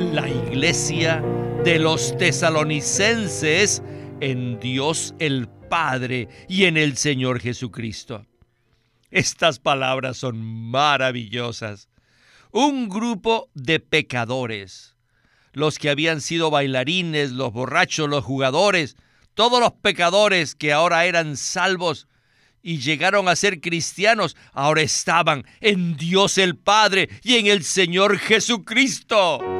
la iglesia de los tesalonicenses en Dios el Padre y en el Señor Jesucristo. Estas palabras son maravillosas. Un grupo de pecadores, los que habían sido bailarines, los borrachos, los jugadores, todos los pecadores que ahora eran salvos y llegaron a ser cristianos, ahora estaban en Dios el Padre y en el Señor Jesucristo.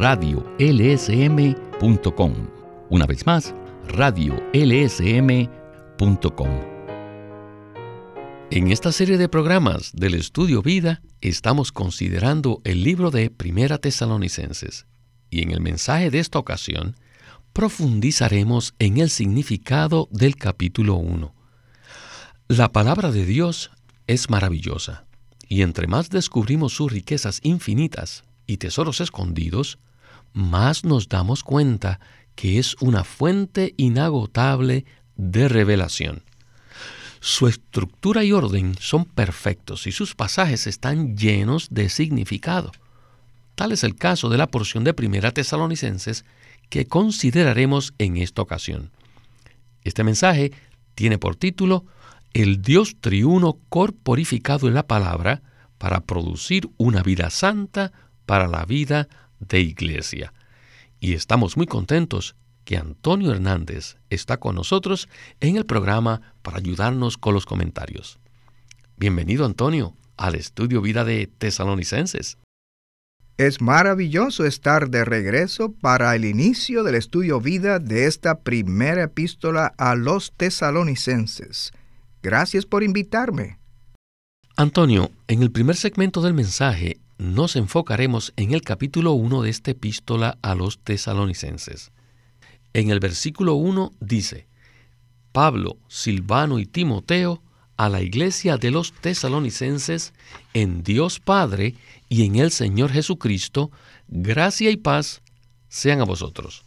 radiolsm.com. Una vez más, radiolsm.com. En esta serie de programas del Estudio Vida estamos considerando el libro de Primera Tesalonicenses y en el mensaje de esta ocasión profundizaremos en el significado del capítulo 1. La palabra de Dios es maravillosa y entre más descubrimos sus riquezas infinitas y tesoros escondidos, más nos damos cuenta que es una fuente inagotable de revelación. Su estructura y orden son perfectos y sus pasajes están llenos de significado. Tal es el caso de la porción de Primera Tesalonicenses que consideraremos en esta ocasión. Este mensaje tiene por título El Dios triuno corporificado en la palabra para producir una vida santa para la vida de iglesia. Y estamos muy contentos que Antonio Hernández está con nosotros en el programa para ayudarnos con los comentarios. Bienvenido Antonio al estudio Vida de Tesalonicenses. Es maravilloso estar de regreso para el inicio del estudio vida de esta primera epístola a los tesalonicenses. Gracias por invitarme. Antonio, en el primer segmento del mensaje nos enfocaremos en el capítulo 1 de esta epístola a los tesalonicenses. En el versículo 1 dice, Pablo, Silvano y Timoteo a la iglesia de los tesalonicenses en Dios Padre y en el Señor Jesucristo, gracia y paz sean a vosotros.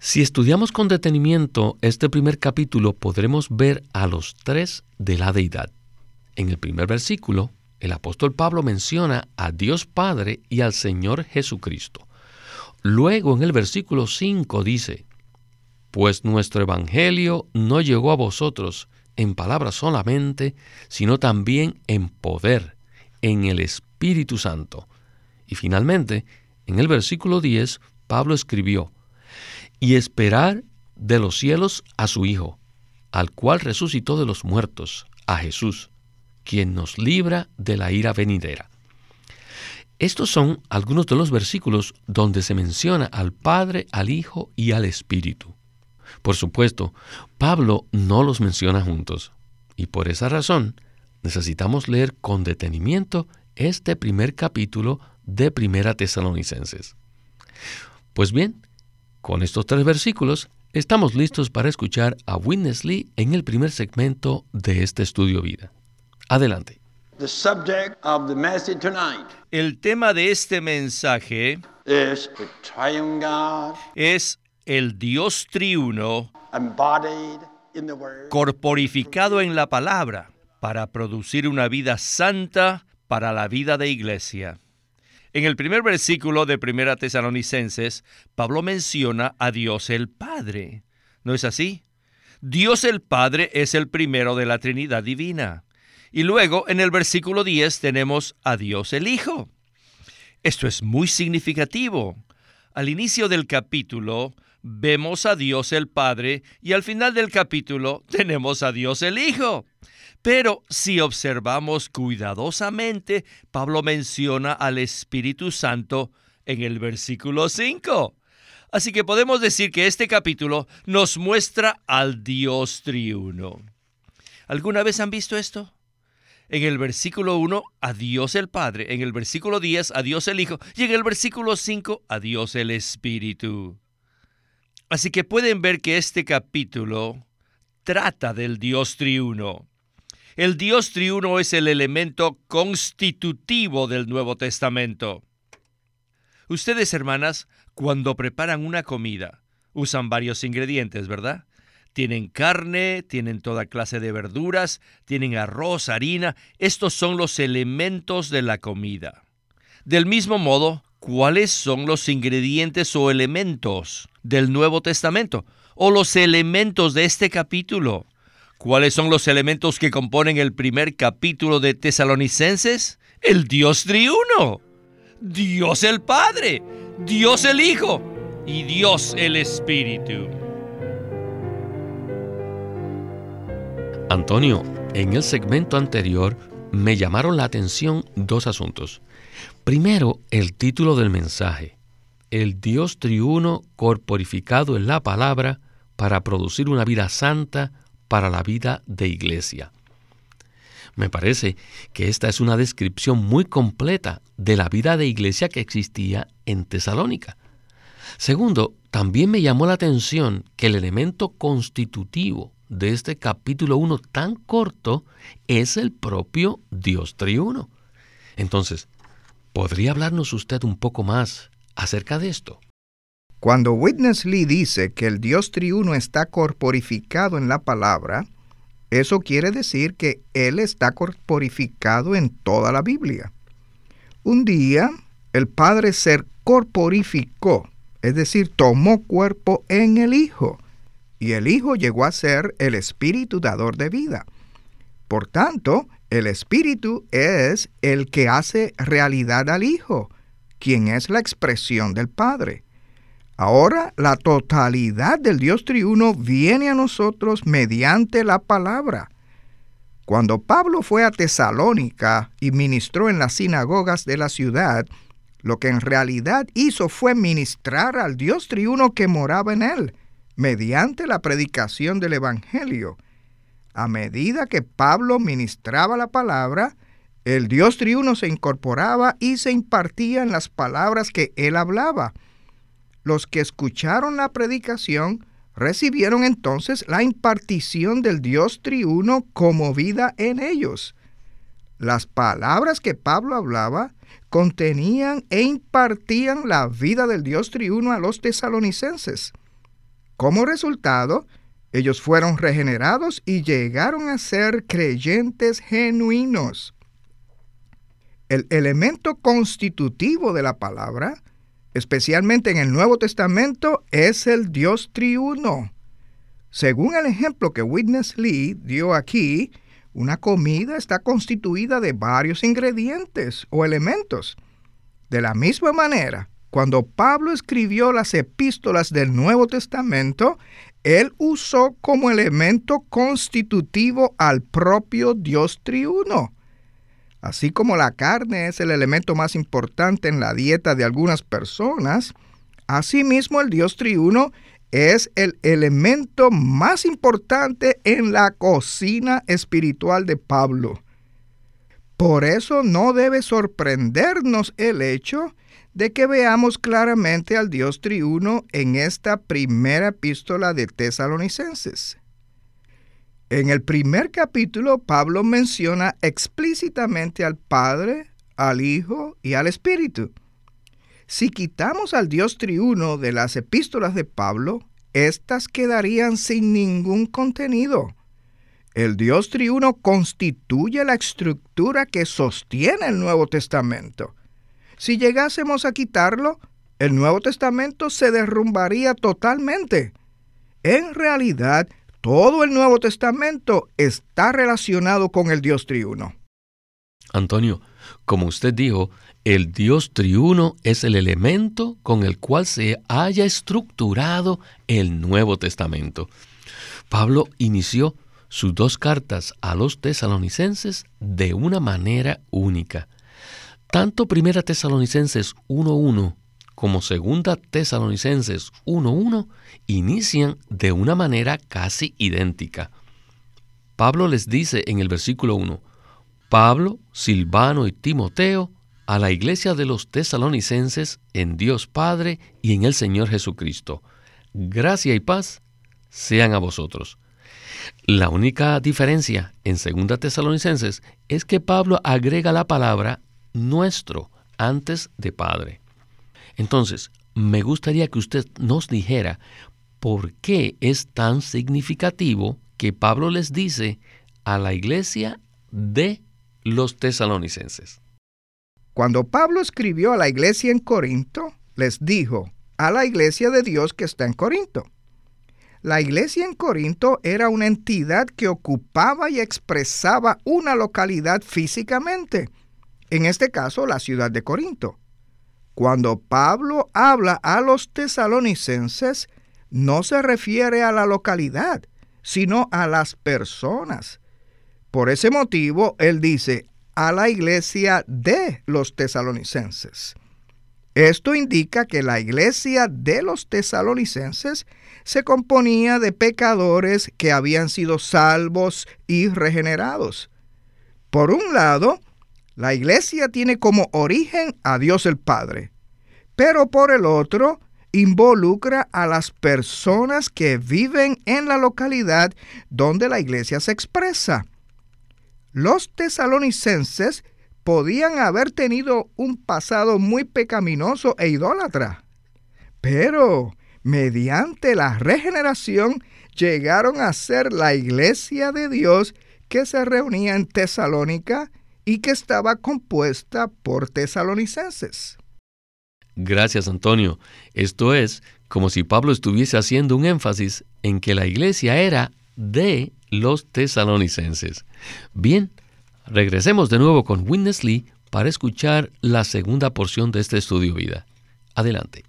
Si estudiamos con detenimiento este primer capítulo, podremos ver a los tres de la deidad. En el primer versículo, el apóstol Pablo menciona a Dios Padre y al Señor Jesucristo. Luego en el versículo 5 dice, Pues nuestro Evangelio no llegó a vosotros en palabras solamente, sino también en poder, en el Espíritu Santo. Y finalmente, en el versículo 10, Pablo escribió, Y esperar de los cielos a su Hijo, al cual resucitó de los muertos, a Jesús quien nos libra de la ira venidera. Estos son algunos de los versículos donde se menciona al Padre, al Hijo y al Espíritu. Por supuesto, Pablo no los menciona juntos, y por esa razón necesitamos leer con detenimiento este primer capítulo de Primera Tesalonicenses. Pues bien, con estos tres versículos estamos listos para escuchar a Witness Lee en el primer segmento de este estudio vida. Adelante. El tema de este mensaje es el Dios triuno corporificado en la palabra para producir una vida santa para la vida de iglesia. En el primer versículo de Primera Tesalonicenses, Pablo menciona a Dios el Padre. ¿No es así? Dios el Padre es el primero de la Trinidad Divina. Y luego en el versículo 10 tenemos a Dios el Hijo. Esto es muy significativo. Al inicio del capítulo vemos a Dios el Padre y al final del capítulo tenemos a Dios el Hijo. Pero si observamos cuidadosamente, Pablo menciona al Espíritu Santo en el versículo 5. Así que podemos decir que este capítulo nos muestra al Dios triuno. ¿Alguna vez han visto esto? En el versículo 1, a Dios el Padre. En el versículo 10, a Dios el Hijo. Y en el versículo 5, a Dios el Espíritu. Así que pueden ver que este capítulo trata del Dios triuno. El Dios triuno es el elemento constitutivo del Nuevo Testamento. Ustedes, hermanas, cuando preparan una comida, usan varios ingredientes, ¿verdad? Tienen carne, tienen toda clase de verduras, tienen arroz, harina. Estos son los elementos de la comida. Del mismo modo, ¿cuáles son los ingredientes o elementos del Nuevo Testamento? O los elementos de este capítulo. ¿Cuáles son los elementos que componen el primer capítulo de Tesalonicenses? El Dios triuno. Dios el Padre, Dios el Hijo y Dios el Espíritu. Antonio, en el segmento anterior me llamaron la atención dos asuntos. Primero, el título del mensaje, el Dios triuno corporificado en la palabra para producir una vida santa para la vida de iglesia. Me parece que esta es una descripción muy completa de la vida de iglesia que existía en Tesalónica. Segundo, también me llamó la atención que el elemento constitutivo de este capítulo 1 tan corto es el propio Dios triuno. Entonces, ¿podría hablarnos usted un poco más acerca de esto? Cuando Witness Lee dice que el Dios triuno está corporificado en la palabra, eso quiere decir que Él está corporificado en toda la Biblia. Un día, el Padre se corporificó, es decir, tomó cuerpo en el Hijo y el Hijo llegó a ser el Espíritu dador de vida. Por tanto, el Espíritu es el que hace realidad al Hijo, quien es la expresión del Padre. Ahora la totalidad del Dios triuno viene a nosotros mediante la palabra. Cuando Pablo fue a Tesalónica y ministró en las sinagogas de la ciudad, lo que en realidad hizo fue ministrar al Dios triuno que moraba en él mediante la predicación del Evangelio. A medida que Pablo ministraba la palabra, el Dios triuno se incorporaba y se impartía en las palabras que él hablaba. Los que escucharon la predicación recibieron entonces la impartición del Dios triuno como vida en ellos. Las palabras que Pablo hablaba contenían e impartían la vida del Dios triuno a los tesalonicenses. Como resultado, ellos fueron regenerados y llegaron a ser creyentes genuinos. El elemento constitutivo de la palabra, especialmente en el Nuevo Testamento, es el Dios triuno. Según el ejemplo que Witness Lee dio aquí, una comida está constituida de varios ingredientes o elementos. De la misma manera, cuando Pablo escribió las epístolas del Nuevo Testamento, él usó como elemento constitutivo al propio Dios triuno. Así como la carne es el elemento más importante en la dieta de algunas personas, asimismo el Dios triuno es el elemento más importante en la cocina espiritual de Pablo. Por eso no debe sorprendernos el hecho de que veamos claramente al Dios triuno en esta primera epístola de Tesalonicenses. En el primer capítulo, Pablo menciona explícitamente al Padre, al Hijo y al Espíritu. Si quitamos al Dios triuno de las epístolas de Pablo, éstas quedarían sin ningún contenido. El Dios triuno constituye la estructura que sostiene el Nuevo Testamento. Si llegásemos a quitarlo, el Nuevo Testamento se derrumbaría totalmente. En realidad, todo el Nuevo Testamento está relacionado con el Dios triuno. Antonio, como usted dijo, el Dios triuno es el elemento con el cual se haya estructurado el Nuevo Testamento. Pablo inició sus dos cartas a los tesalonicenses de una manera única. Tanto Primera Tesalonicenses 1.1 como Segunda Tesalonicenses 1.1 inician de una manera casi idéntica. Pablo les dice en el versículo 1, Pablo, Silvano y Timoteo a la iglesia de los tesalonicenses en Dios Padre y en el Señor Jesucristo. Gracia y paz sean a vosotros. La única diferencia en 2 Tesalonicenses es que Pablo agrega la palabra nuestro antes de Padre. Entonces, me gustaría que usted nos dijera por qué es tan significativo que Pablo les dice a la iglesia de los tesalonicenses. Cuando Pablo escribió a la iglesia en Corinto, les dijo a la iglesia de Dios que está en Corinto. La iglesia en Corinto era una entidad que ocupaba y expresaba una localidad físicamente, en este caso la ciudad de Corinto. Cuando Pablo habla a los tesalonicenses, no se refiere a la localidad, sino a las personas. Por ese motivo, él dice, a la iglesia de los tesalonicenses. Esto indica que la iglesia de los tesalonicenses se componía de pecadores que habían sido salvos y regenerados. Por un lado, la iglesia tiene como origen a Dios el Padre, pero por el otro, involucra a las personas que viven en la localidad donde la iglesia se expresa. Los tesalonicenses podían haber tenido un pasado muy pecaminoso e idólatra, pero mediante la regeneración llegaron a ser la iglesia de Dios que se reunía en Tesalónica y que estaba compuesta por tesalonicenses. Gracias, Antonio. Esto es como si Pablo estuviese haciendo un énfasis en que la iglesia era de los tesalonicenses. Bien, regresemos de nuevo con Witness Lee para escuchar la segunda porción de este estudio vida. Adelante.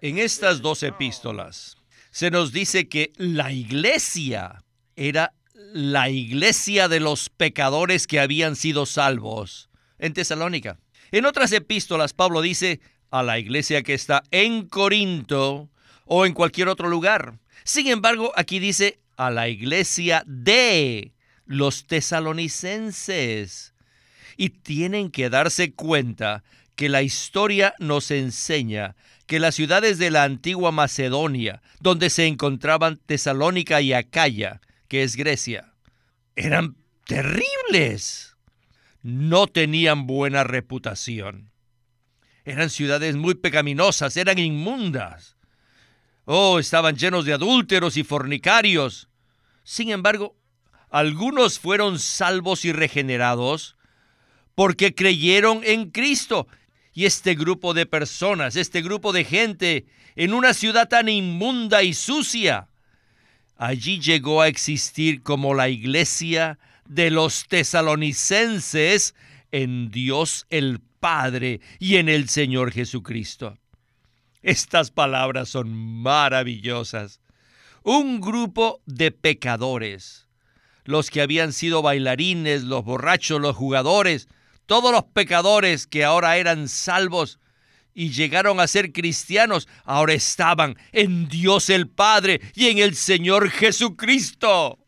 En estas dos epístolas se nos dice que la iglesia era la iglesia de los pecadores que habían sido salvos en Tesalónica. En otras epístolas Pablo dice a la iglesia que está en Corinto o en cualquier otro lugar. Sin embargo, aquí dice a la iglesia de los tesalonicenses. Y tienen que darse cuenta que la historia nos enseña que las ciudades de la antigua Macedonia, donde se encontraban Tesalónica y Acaya, que es Grecia, eran terribles. No tenían buena reputación. Eran ciudades muy pecaminosas, eran inmundas. Oh, estaban llenos de adúlteros y fornicarios. Sin embargo, algunos fueron salvos y regenerados porque creyeron en Cristo. Y este grupo de personas, este grupo de gente, en una ciudad tan inmunda y sucia, allí llegó a existir como la iglesia de los tesalonicenses en Dios el Padre y en el Señor Jesucristo. Estas palabras son maravillosas. Un grupo de pecadores, los que habían sido bailarines, los borrachos, los jugadores, todos los pecadores que ahora eran salvos y llegaron a ser cristianos, ahora estaban en Dios el Padre y en el Señor Jesucristo.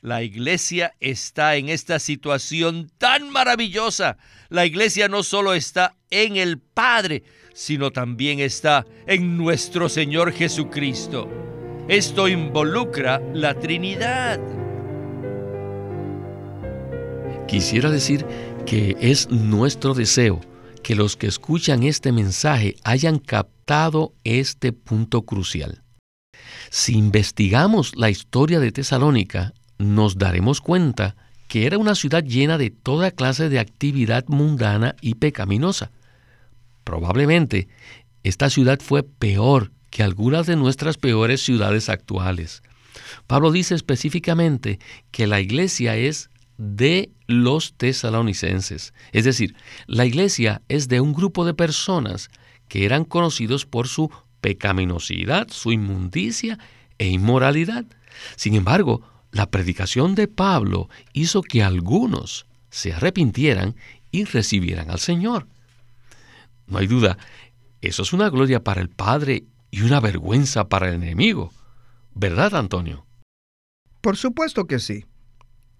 La iglesia está en esta situación tan maravillosa. La iglesia no solo está en el Padre, sino también está en nuestro Señor Jesucristo. Esto involucra la Trinidad. Quisiera decir que es nuestro deseo que los que escuchan este mensaje hayan captado este punto crucial. Si investigamos la historia de Tesalónica, nos daremos cuenta que era una ciudad llena de toda clase de actividad mundana y pecaminosa. Probablemente esta ciudad fue peor que algunas de nuestras peores ciudades actuales. Pablo dice específicamente que la iglesia es de los tesalonicenses, es decir, la iglesia es de un grupo de personas que eran conocidos por su pecaminosidad, su inmundicia e inmoralidad. Sin embargo, la predicación de Pablo hizo que algunos se arrepintieran y recibieran al Señor. No hay duda, eso es una gloria para el Padre y una vergüenza para el enemigo. ¿Verdad, Antonio? Por supuesto que sí.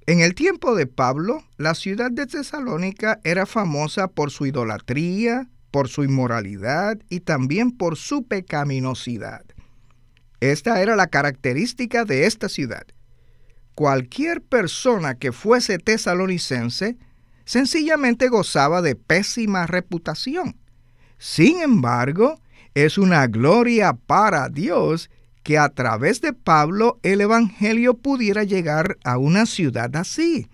En el tiempo de Pablo, la ciudad de Tesalónica era famosa por su idolatría, por su inmoralidad y también por su pecaminosidad. Esta era la característica de esta ciudad. Cualquier persona que fuese tesalonicense sencillamente gozaba de pésima reputación. Sin embargo, es una gloria para Dios que a través de Pablo el Evangelio pudiera llegar a una ciudad así.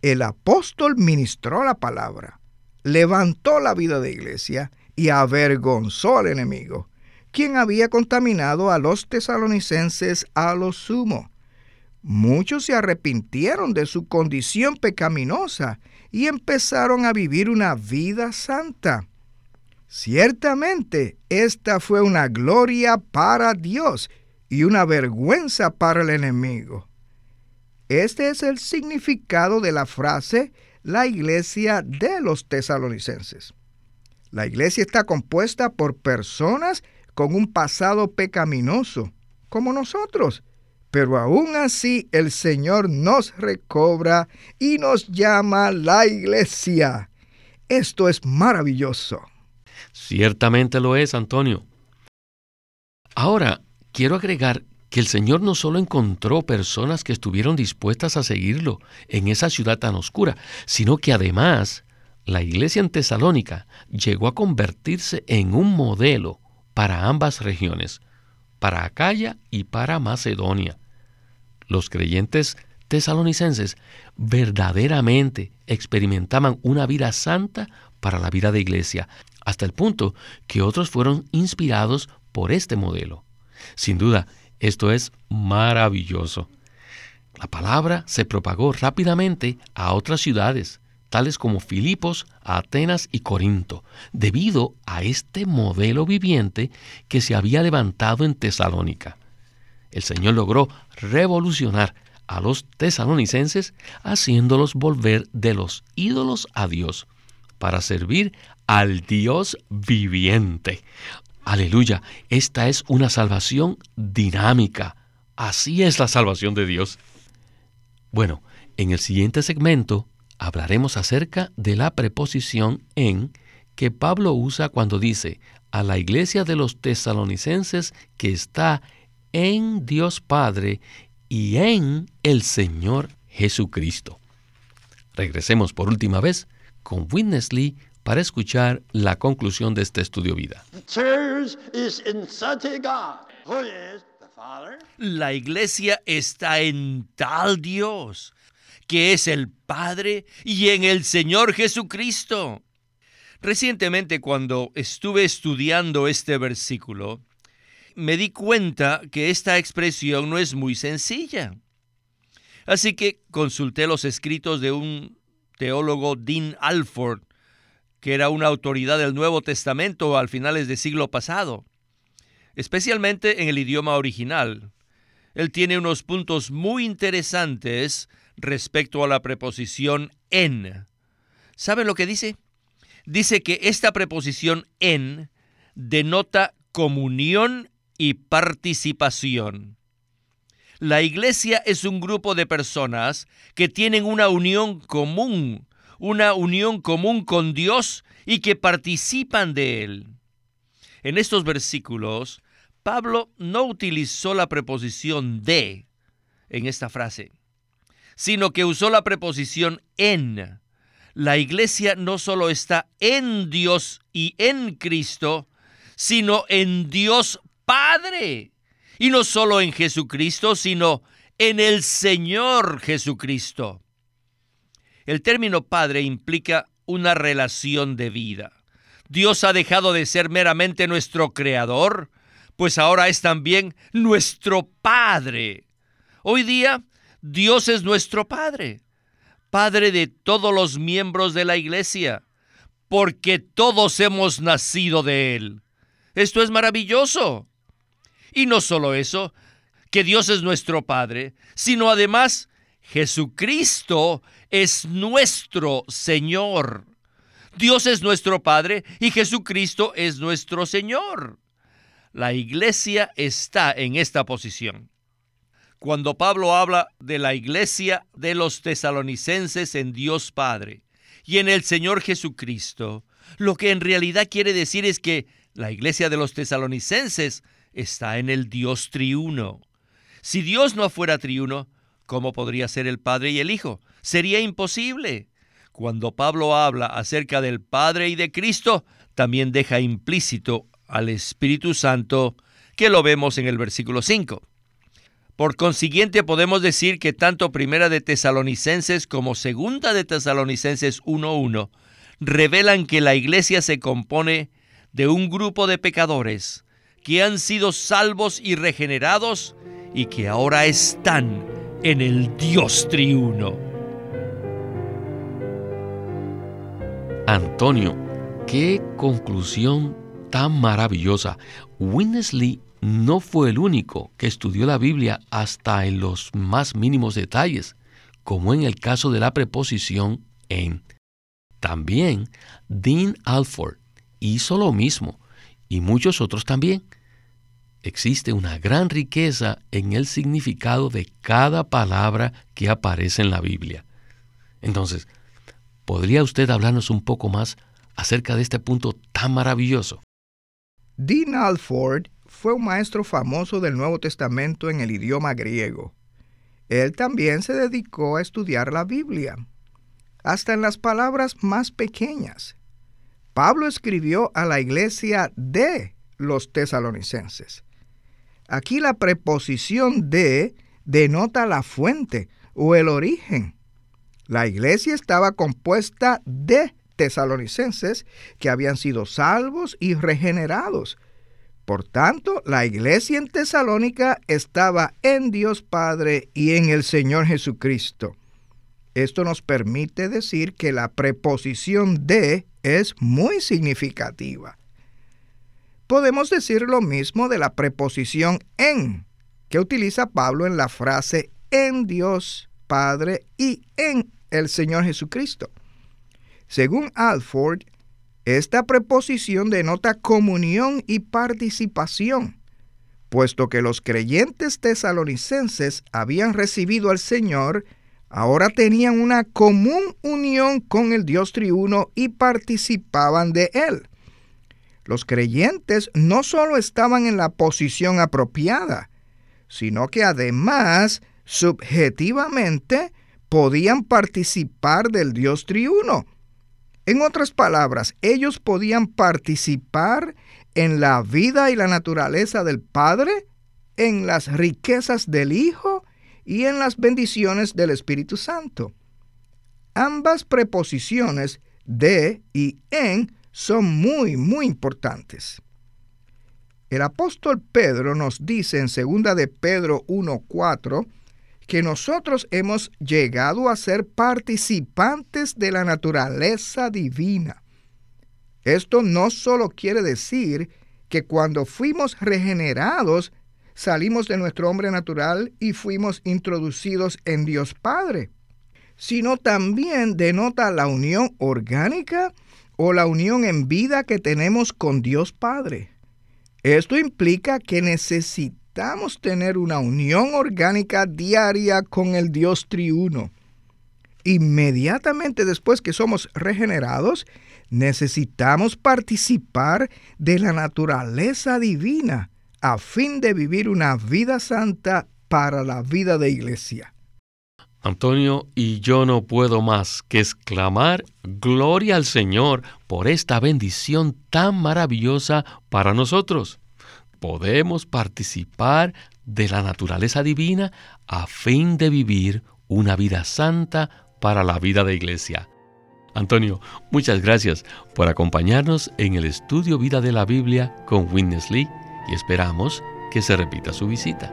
El apóstol ministró la palabra, levantó la vida de iglesia y avergonzó al enemigo, quien había contaminado a los tesalonicenses a lo sumo. Muchos se arrepintieron de su condición pecaminosa y empezaron a vivir una vida santa. Ciertamente, esta fue una gloria para Dios y una vergüenza para el enemigo. Este es el significado de la frase la iglesia de los tesalonicenses. La iglesia está compuesta por personas con un pasado pecaminoso, como nosotros, pero aún así el Señor nos recobra y nos llama la iglesia. Esto es maravilloso. Ciertamente lo es, Antonio. Ahora, quiero agregar que el Señor no solo encontró personas que estuvieron dispuestas a seguirlo en esa ciudad tan oscura, sino que además la iglesia en Tesalónica llegó a convertirse en un modelo para ambas regiones, para Acaya y para Macedonia. Los creyentes tesalonicenses verdaderamente experimentaban una vida santa para la vida de iglesia, hasta el punto que otros fueron inspirados por este modelo. Sin duda, esto es maravilloso. La palabra se propagó rápidamente a otras ciudades, tales como Filipos, Atenas y Corinto, debido a este modelo viviente que se había levantado en Tesalónica. El Señor logró revolucionar a los tesalonicenses haciéndolos volver de los ídolos a Dios para servir al Dios viviente. Aleluya, esta es una salvación dinámica. Así es la salvación de Dios. Bueno, en el siguiente segmento hablaremos acerca de la preposición en que Pablo usa cuando dice a la iglesia de los tesalonicenses que está en Dios Padre y en el Señor Jesucristo. Regresemos por última vez con Witness Lee para escuchar la conclusión de este estudio vida. La iglesia está en tal Dios, que es el Padre y en el Señor Jesucristo. Recientemente cuando estuve estudiando este versículo, me di cuenta que esta expresión no es muy sencilla. Así que consulté los escritos de un teólogo Dean Alford, que era una autoridad del Nuevo Testamento al finales del siglo pasado, especialmente en el idioma original. Él tiene unos puntos muy interesantes respecto a la preposición en. ¿Sabe lo que dice? Dice que esta preposición en denota comunión y participación. La iglesia es un grupo de personas que tienen una unión común una unión común con Dios y que participan de Él. En estos versículos, Pablo no utilizó la preposición de en esta frase, sino que usó la preposición en. La iglesia no solo está en Dios y en Cristo, sino en Dios Padre. Y no solo en Jesucristo, sino en el Señor Jesucristo. El término padre implica una relación de vida. Dios ha dejado de ser meramente nuestro creador, pues ahora es también nuestro Padre. Hoy día, Dios es nuestro Padre, Padre de todos los miembros de la iglesia, porque todos hemos nacido de Él. Esto es maravilloso. Y no solo eso, que Dios es nuestro Padre, sino además Jesucristo es nuestro Señor. Dios es nuestro Padre y Jesucristo es nuestro Señor. La iglesia está en esta posición. cuando Pablo habla de la iglesia de los tesalonicenses en Dios Padre y en el Señor Jesucristo, lo que en realidad quiere decir es que la iglesia de los tesalonicenses está en el Dios triuno. Si Dios no fuera triuno, ¿cómo podría ser el Padre y el Hijo? Sería imposible. Cuando Pablo habla acerca del Padre y de Cristo, también deja implícito al Espíritu Santo, que lo vemos en el versículo 5. Por consiguiente, podemos decir que tanto Primera de Tesalonicenses como Segunda de Tesalonicenses 1.1 revelan que la iglesia se compone de un grupo de pecadores que han sido salvos y regenerados y que ahora están en el Dios triuno. Antonio, qué conclusión tan maravillosa. Winnesley no fue el único que estudió la Biblia hasta en los más mínimos detalles, como en el caso de la preposición en. También Dean Alford hizo lo mismo, y muchos otros también. Existe una gran riqueza en el significado de cada palabra que aparece en la Biblia. Entonces, ¿podría usted hablarnos un poco más acerca de este punto tan maravilloso? Dean Alford fue un maestro famoso del Nuevo Testamento en el idioma griego. Él también se dedicó a estudiar la Biblia, hasta en las palabras más pequeñas. Pablo escribió a la iglesia de los tesalonicenses. Aquí la preposición de denota la fuente o el origen. La iglesia estaba compuesta de tesalonicenses que habían sido salvos y regenerados por tanto, la iglesia en Tesalónica estaba en Dios Padre y en el Señor Jesucristo. Esto nos permite decir que la preposición de es muy significativa. Podemos decir lo mismo de la preposición en, que utiliza Pablo en la frase en Dios Padre y en el Señor Jesucristo. Según Alford, esta preposición denota comunión y participación, puesto que los creyentes tesalonicenses habían recibido al Señor, ahora tenían una común unión con el Dios triuno y participaban de Él. Los creyentes no solo estaban en la posición apropiada, sino que además, subjetivamente, podían participar del Dios triuno en otras palabras, ellos podían participar en la vida y la naturaleza del Padre, en las riquezas del Hijo y en las bendiciones del Espíritu Santo. Ambas preposiciones de y en son muy, muy importantes. El apóstol Pedro nos dice en 2 de Pedro 1.4 que nosotros hemos llegado a ser participantes de la naturaleza divina. Esto no solo quiere decir que cuando fuimos regenerados, salimos de nuestro hombre natural y fuimos introducidos en Dios Padre, sino también denota la unión orgánica o la unión en vida que tenemos con Dios Padre. Esto implica que necesitamos tener una unión orgánica diaria con el Dios triuno. Inmediatamente después que somos regenerados, necesitamos participar de la naturaleza divina a fin de vivir una vida santa para la vida de iglesia. Antonio, y yo no puedo más que exclamar gloria al Señor por esta bendición tan maravillosa para nosotros podemos participar de la naturaleza divina a fin de vivir una vida santa para la vida de iglesia. Antonio, muchas gracias por acompañarnos en el estudio Vida de la Biblia con Witness Lee y esperamos que se repita su visita.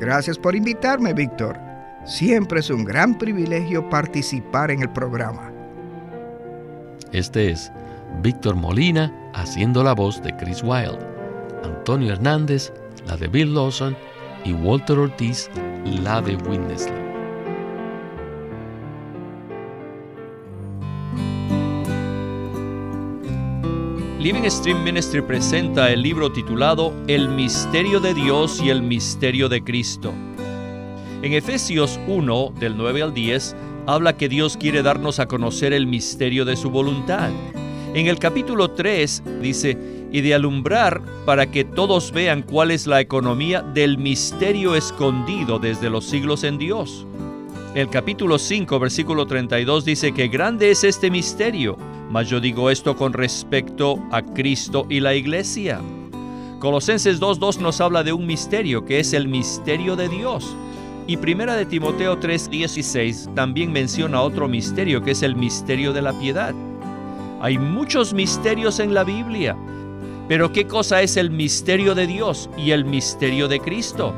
Gracias por invitarme, Víctor. Siempre es un gran privilegio participar en el programa. Este es Víctor Molina haciendo la voz de Chris Wilde. Antonio Hernández, la de Bill Lawson, y Walter Ortiz, la de Witness Living Stream Ministry presenta el libro titulado El misterio de Dios y el misterio de Cristo. En Efesios 1, del 9 al 10, habla que Dios quiere darnos a conocer el misterio de su voluntad. En el capítulo 3 dice, y de alumbrar para que todos vean cuál es la economía del misterio escondido desde los siglos en Dios. El capítulo 5, versículo 32 dice que grande es este misterio, mas yo digo esto con respecto a Cristo y la iglesia. Colosenses 2.2 nos habla de un misterio que es el misterio de Dios. Y Primera de Timoteo 3:16 también menciona otro misterio que es el misterio de la piedad. Hay muchos misterios en la Biblia, pero ¿qué cosa es el misterio de Dios y el misterio de Cristo?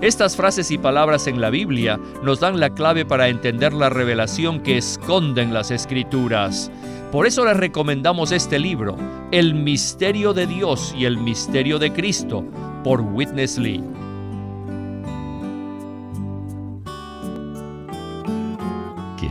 Estas frases y palabras en la Biblia nos dan la clave para entender la revelación que esconden las escrituras. Por eso les recomendamos este libro, El misterio de Dios y el misterio de Cristo, por Witness Lee.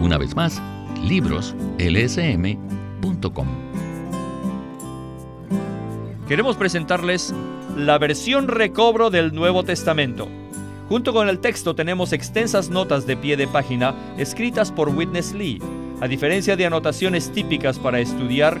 Una vez más, libroslsm.com. Queremos presentarles la versión recobro del Nuevo Testamento. Junto con el texto tenemos extensas notas de pie de página escritas por Witness Lee, a diferencia de anotaciones típicas para estudiar